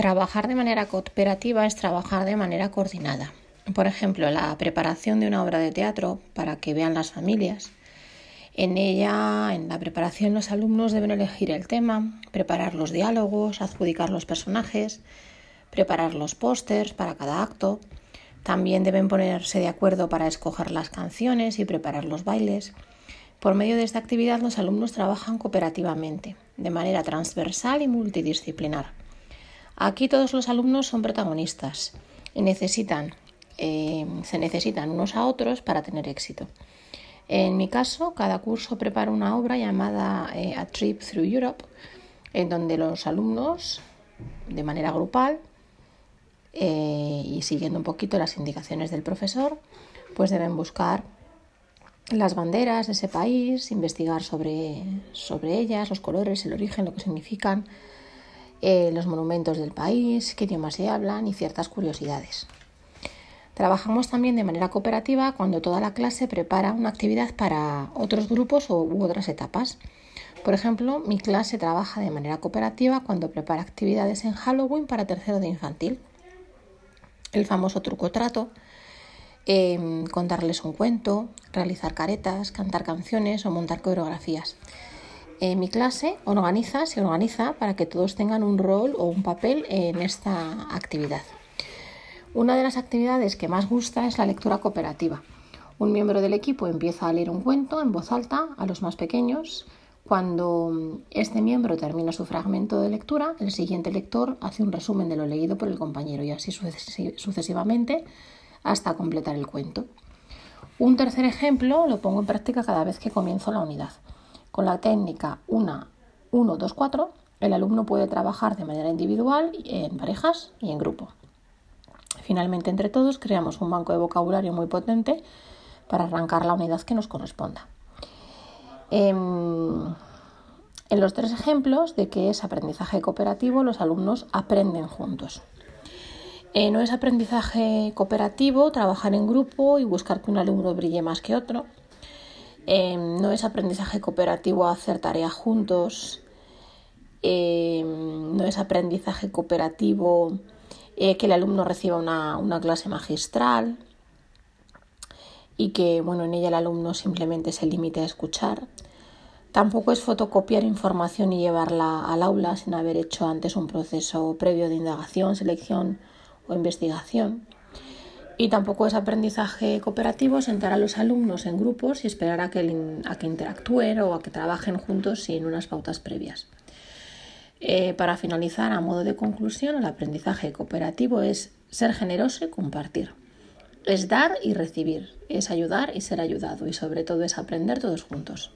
Trabajar de manera cooperativa es trabajar de manera coordinada. Por ejemplo, la preparación de una obra de teatro para que vean las familias. En ella, en la preparación, los alumnos deben elegir el tema, preparar los diálogos, adjudicar los personajes, preparar los pósters para cada acto. También deben ponerse de acuerdo para escoger las canciones y preparar los bailes. Por medio de esta actividad los alumnos trabajan cooperativamente, de manera transversal y multidisciplinar. Aquí todos los alumnos son protagonistas y necesitan, eh, se necesitan unos a otros para tener éxito. En mi caso, cada curso prepara una obra llamada eh, A Trip Through Europe, en donde los alumnos, de manera grupal eh, y siguiendo un poquito las indicaciones del profesor, pues deben buscar las banderas de ese país, investigar sobre, sobre ellas, los colores, el origen, lo que significan, eh, los monumentos del país, qué idiomas se hablan y ciertas curiosidades. Trabajamos también de manera cooperativa cuando toda la clase prepara una actividad para otros grupos u otras etapas. Por ejemplo, mi clase trabaja de manera cooperativa cuando prepara actividades en Halloween para tercero de infantil. El famoso truco trato, em, contarles un cuento, realizar caretas, cantar canciones o montar coreografías. Eh, mi clase organiza, se organiza para que todos tengan un rol o un papel en esta actividad. Una de las actividades que más gusta es la lectura cooperativa. Un miembro del equipo empieza a leer un cuento en voz alta a los más pequeños. Cuando este miembro termina su fragmento de lectura, el siguiente lector hace un resumen de lo leído por el compañero y así sucesivamente hasta completar el cuento. Un tercer ejemplo lo pongo en práctica cada vez que comienzo la unidad. Con la técnica 1, 1, 2, 4, el alumno puede trabajar de manera individual, en parejas y en grupo. Finalmente, entre todos, creamos un banco de vocabulario muy potente para arrancar la unidad que nos corresponda. Em, en los tres ejemplos de que es aprendizaje cooperativo, los alumnos aprenden juntos. Eh, no es aprendizaje cooperativo trabajar en grupo y buscar que un alumno brille más que otro. Em, no es aprendizaje cooperativo hacer tareas juntos. Em, no es aprendizaje cooperativo eh, que el alumno reciba una, una, clase magistral y que bueno, en ella el alumno simplemente se limite a escuchar. Tampoco es fotocopiar información y llevarla al aula sin haber hecho antes un proceso previo de indagación, selección o investigación. Y tampoco es aprendizaje cooperativo sentar a los alumnos en grupos y esperar a que, interactúen o a que trabajen juntos sin unas pautas previas. Eh, para finalizar, a modo de conclusión, el aprendizaje cooperativo es ser generoso y compartir. Es dar y recibir, es ayudar y ser ayudado y sobre todo es aprender todos juntos.